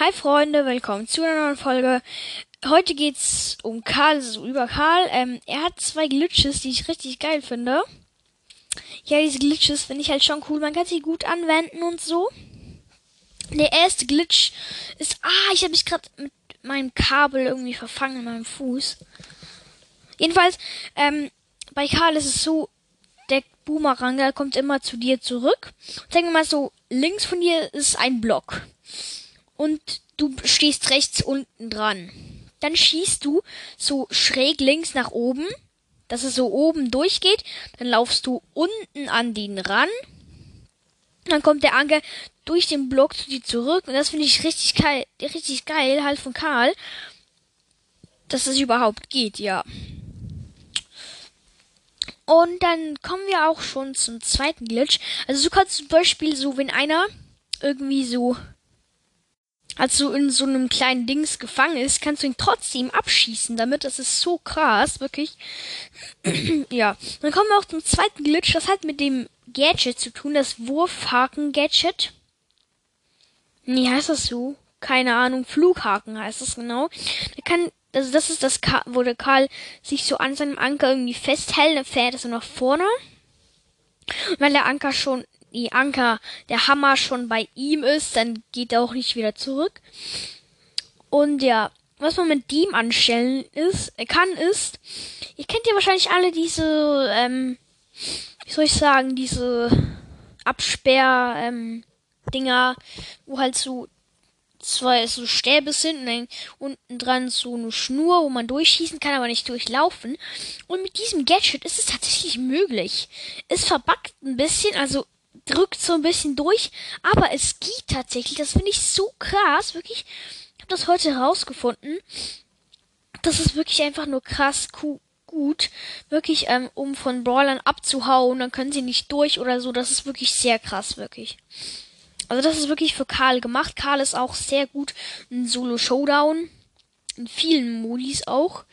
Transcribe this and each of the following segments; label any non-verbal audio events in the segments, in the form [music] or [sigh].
Hi Freunde, willkommen zu einer neuen Folge. Heute geht's um Karl, also über Karl. Ähm, er hat zwei Glitches, die ich richtig geil finde. Ja, diese Glitches finde ich halt schon cool. Man kann sie gut anwenden und so. Der erste Glitch ist, ah, ich habe mich gerade mit meinem Kabel irgendwie verfangen in meinem Fuß. Jedenfalls, ähm, bei Karl ist es so, der Boomerang, der kommt immer zu dir zurück. Sagen wir mal so, links von dir ist ein Block und du stehst rechts unten dran. Dann schießt du so schräg links nach oben, dass es so oben durchgeht. Dann laufst du unten an den ran. Dann kommt der Anker durch den Block zu dir zurück. Und das finde ich richtig geil, richtig geil, halt von Karl. Dass das überhaupt geht, ja. Und dann kommen wir auch schon zum zweiten Glitch. Also du kannst zum Beispiel so, wenn einer irgendwie so als du in so einem kleinen Dings gefangen ist, kannst du ihn trotzdem abschießen damit. Das ist so krass, wirklich. [clears throat] ja. Dann kommen wir auch zum zweiten Glitch. Das hat mit dem Gadget zu tun, das Wurfhaken-Gadget. Nee, heißt das so? Keine Ahnung. Flughaken heißt das genau. Da kann, also das ist das, wo der Karl sich so an seinem Anker irgendwie festhält, dann fährt er so nach vorne. Wenn der Anker schon die Anker, der Hammer schon bei ihm ist, dann geht er auch nicht wieder zurück. Und ja, was man mit dem anstellen ist, äh, kann ist, ihr kennt ja wahrscheinlich alle diese, ähm, wie soll ich sagen, diese Absperr, ähm, Dinger, wo halt so zwei so Stäbe sind und dann unten dran so eine Schnur, wo man durchschießen kann, aber nicht durchlaufen. Und mit diesem Gadget ist es tatsächlich möglich. Es verbackt ein bisschen, also drückt so ein bisschen durch, aber es geht tatsächlich. Das finde ich so krass, wirklich. Ich habe das heute herausgefunden. Das ist wirklich einfach nur krass gut. Wirklich, ähm, um von Brawlern abzuhauen, dann können sie nicht durch oder so. Das ist wirklich sehr krass, wirklich. Also das ist wirklich für Karl gemacht. Karl ist auch sehr gut in Solo Showdown. In vielen Modis auch.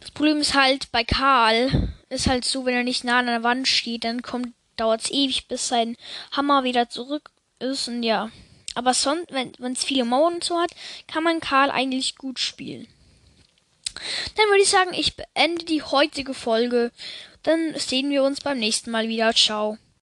Das Problem ist halt bei Karl ist halt so, wenn er nicht nah an der Wand steht, dann kommt dauert es ewig, bis sein Hammer wieder zurück ist. Und ja. Aber sonst, wenn es viele Mauern und so hat, kann man Karl eigentlich gut spielen. Dann würde ich sagen, ich beende die heutige Folge. Dann sehen wir uns beim nächsten Mal wieder. Ciao.